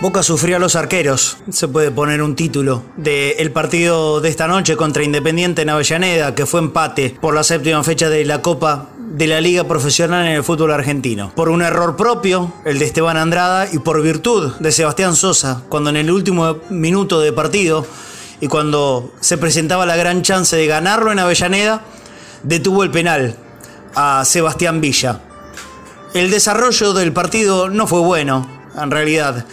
Boca sufrió a los arqueros, se puede poner un título, del partido de esta noche contra Independiente en Avellaneda, que fue empate por la séptima fecha de la Copa de la Liga Profesional en el fútbol argentino. Por un error propio, el de Esteban Andrada, y por virtud de Sebastián Sosa, cuando en el último minuto de partido y cuando se presentaba la gran chance de ganarlo en Avellaneda, detuvo el penal a Sebastián Villa. El desarrollo del partido no fue bueno, en realidad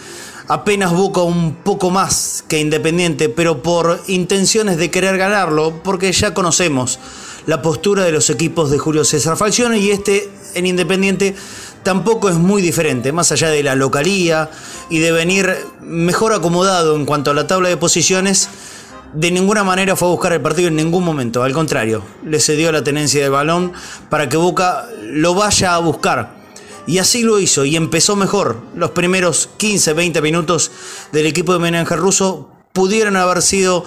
apenas busca un poco más que Independiente, pero por intenciones de querer ganarlo, porque ya conocemos la postura de los equipos de Julio César Falcione y este en Independiente tampoco es muy diferente, más allá de la localía y de venir mejor acomodado en cuanto a la tabla de posiciones. De ninguna manera fue a buscar el partido en ningún momento, al contrario, le cedió la tenencia del balón para que Boca lo vaya a buscar y así lo hizo y empezó mejor. Los primeros 15, 20 minutos del equipo de Menanger Russo pudieron haber sido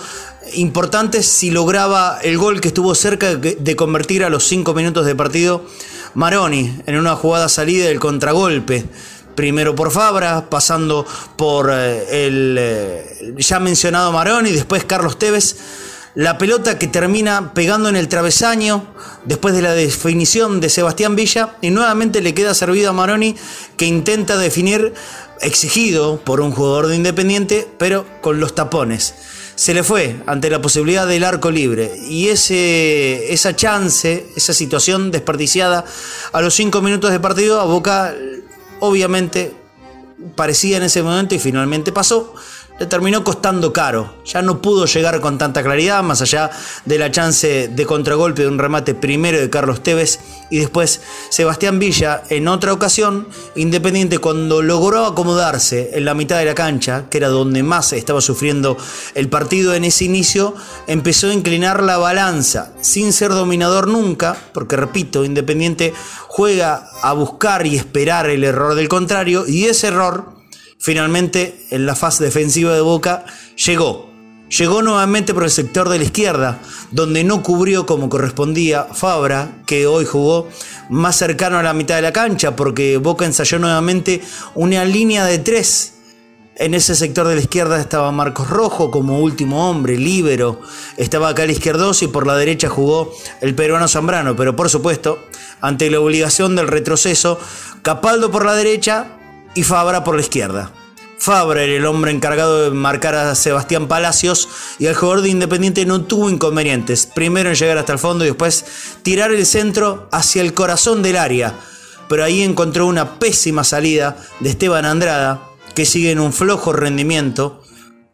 importantes si lograba el gol que estuvo cerca de convertir a los 5 minutos de partido Maroni en una jugada salida del contragolpe. Primero por Fabra, pasando por eh, el eh, ya mencionado Maroni, después Carlos Tevez la pelota que termina pegando en el travesaño después de la definición de Sebastián Villa y nuevamente le queda servido a Maroni que intenta definir exigido por un jugador de Independiente pero con los tapones. Se le fue ante la posibilidad del arco libre y ese, esa chance, esa situación desperdiciada a los cinco minutos de partido a Boca obviamente parecía en ese momento y finalmente pasó terminó costando caro. Ya no pudo llegar con tanta claridad, más allá de la chance de contragolpe de un remate primero de Carlos Tevez y después Sebastián Villa en otra ocasión, Independiente cuando logró acomodarse en la mitad de la cancha, que era donde más estaba sufriendo el partido en ese inicio, empezó a inclinar la balanza, sin ser dominador nunca, porque repito, Independiente juega a buscar y esperar el error del contrario y ese error finalmente en la fase defensiva de Boca llegó. Llegó nuevamente por el sector de la izquierda, donde no cubrió como correspondía Fabra, que hoy jugó más cercano a la mitad de la cancha, porque Boca ensayó nuevamente una línea de tres. En ese sector de la izquierda estaba Marcos Rojo como último hombre, líbero. Estaba acá el izquierdoso y por la derecha jugó el peruano Zambrano. Pero por supuesto, ante la obligación del retroceso, Capaldo por la derecha, y Fabra por la izquierda. Fabra era el hombre encargado de marcar a Sebastián Palacios y el jugador de Independiente no tuvo inconvenientes. Primero en llegar hasta el fondo y después tirar el centro hacia el corazón del área. Pero ahí encontró una pésima salida de Esteban Andrada, que sigue en un flojo rendimiento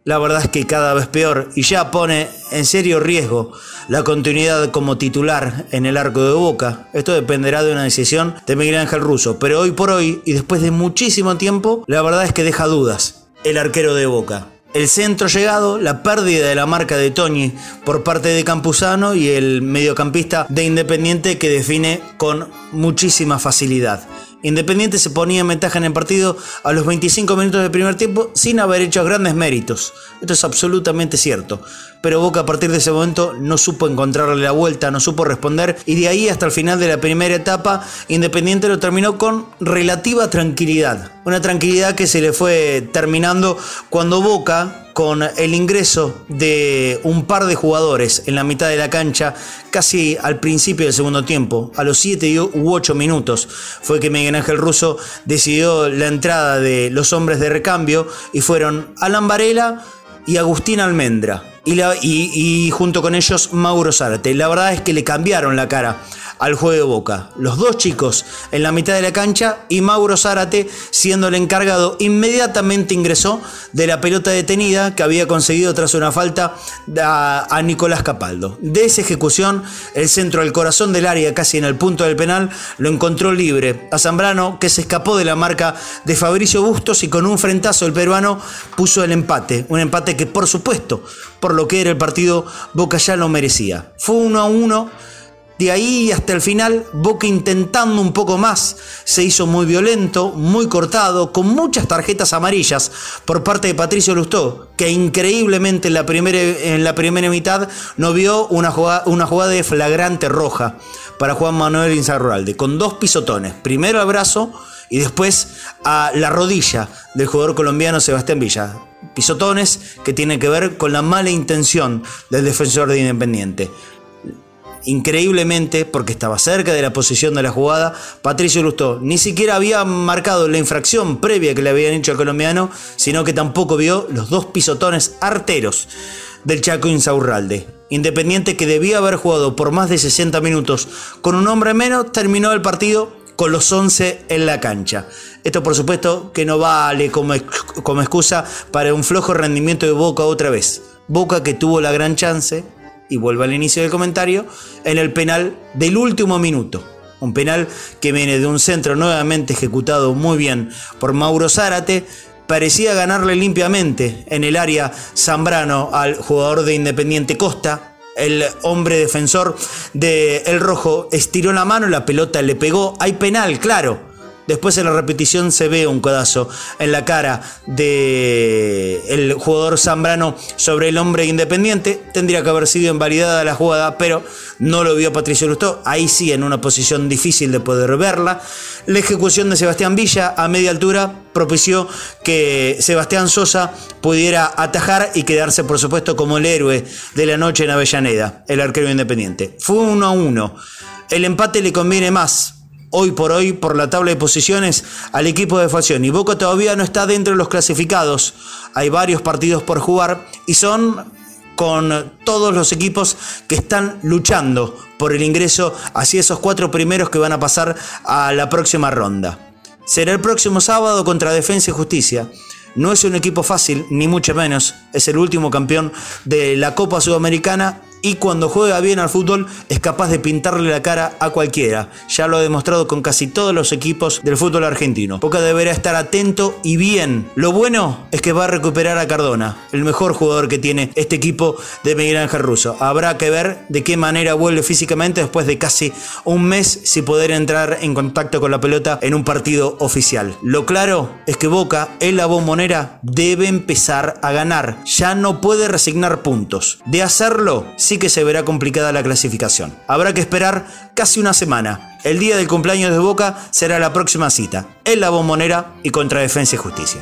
la verdad es que cada vez peor y ya pone en serio riesgo la continuidad como titular en el arco de Boca. Esto dependerá de una decisión de Miguel Ángel Russo, pero hoy por hoy y después de muchísimo tiempo, la verdad es que deja dudas el arquero de Boca. El centro llegado, la pérdida de la marca de Tony por parte de Campuzano y el mediocampista de Independiente que define con muchísima facilidad. Independiente se ponía en ventaja en el partido a los 25 minutos del primer tiempo sin haber hecho grandes méritos. Esto es absolutamente cierto. Pero Boca a partir de ese momento no supo encontrarle la vuelta, no supo responder y de ahí hasta el final de la primera etapa Independiente lo terminó con relativa tranquilidad. Una tranquilidad que se le fue terminando cuando Boca con el ingreso de un par de jugadores en la mitad de la cancha, casi al principio del segundo tiempo, a los 7 u 8 minutos, fue que Miguel Ángel Russo decidió la entrada de los hombres de recambio y fueron Alan Varela y Agustín Almendra. Y, junto con ellos Mauro Zárate. La verdad es que le cambiaron la cara al juego de Boca. Los dos chicos en la mitad de la cancha y Mauro Zárate siendo el encargado inmediatamente ingresó de la pelota detenida que había conseguido tras una falta a, Nicolás Capaldo. De esa ejecución, el centro del corazón del área, casi en el punto del penal, lo encontró libre a Zambrano que se escapó de la marca de Fabricio Bustos y con un frentazo el peruano puso el empate. Un empate que por supuesto, por lo que era el partido, Boca ya lo merecía. Fue uno a uno de ahí hasta el final, Boca intentando un poco más, se hizo muy violento, muy cortado, con muchas tarjetas amarillas por parte de Patricio Lustó, que increíblemente en la primera, en la primera mitad no vio una jugada, una jugada de flagrante roja para Juan Manuel Inzarralde, con dos pisotones, primero al brazo y después a la rodilla del jugador colombiano Sebastián Villa. Pisotones que tienen que ver con la mala intención del defensor de Independiente. Increíblemente, porque estaba cerca de la posición de la jugada, Patricio Lustó ni siquiera había marcado la infracción previa que le habían hecho al colombiano, sino que tampoco vio los dos pisotones arteros del Chaco Insaurralde. Independiente que debía haber jugado por más de 60 minutos con un hombre menos, terminó el partido con los 11 en la cancha. Esto por supuesto que no vale como, como excusa para un flojo rendimiento de Boca otra vez. Boca que tuvo la gran chance, y vuelvo al inicio del comentario, en el penal del último minuto. Un penal que viene de un centro nuevamente ejecutado muy bien por Mauro Zárate, parecía ganarle limpiamente en el área Zambrano al jugador de Independiente Costa. El hombre defensor de El Rojo estiró la mano, la pelota le pegó. Hay penal, claro. Después en la repetición se ve un codazo en la cara del el jugador Zambrano sobre el hombre independiente. Tendría que haber sido invalidada la jugada, pero no lo vio Patricio Lustó. Ahí sí, en una posición difícil de poder verla. La ejecución de Sebastián Villa a media altura propició que Sebastián Sosa pudiera atajar y quedarse, por supuesto, como el héroe de la noche en Avellaneda, el arquero independiente. Fue uno a uno. El empate le conviene más hoy por hoy por la tabla de posiciones al equipo de Facción. Y Boca todavía no está dentro de los clasificados. Hay varios partidos por jugar y son con todos los equipos que están luchando por el ingreso hacia esos cuatro primeros que van a pasar a la próxima ronda. Será el próximo sábado contra Defensa y Justicia. No es un equipo fácil, ni mucho menos. Es el último campeón de la Copa Sudamericana y cuando juega bien al fútbol es capaz de pintarle la cara a cualquiera. Ya lo ha demostrado con casi todos los equipos del fútbol argentino. Boca deberá estar atento y bien. Lo bueno es que va a recuperar a Cardona, el mejor jugador que tiene este equipo de Miguel Ángel Russo. Habrá que ver de qué manera vuelve físicamente después de casi un mes sin poder entrar en contacto con la pelota en un partido oficial. Lo claro es que Boca en la bombonera debe empezar a ganar. Ya no puede resignar puntos. De hacerlo, sí que se verá complicada la clasificación. Habrá que esperar casi una semana. El día del cumpleaños de Boca será la próxima cita, en la bombonera y contra Defensa y Justicia.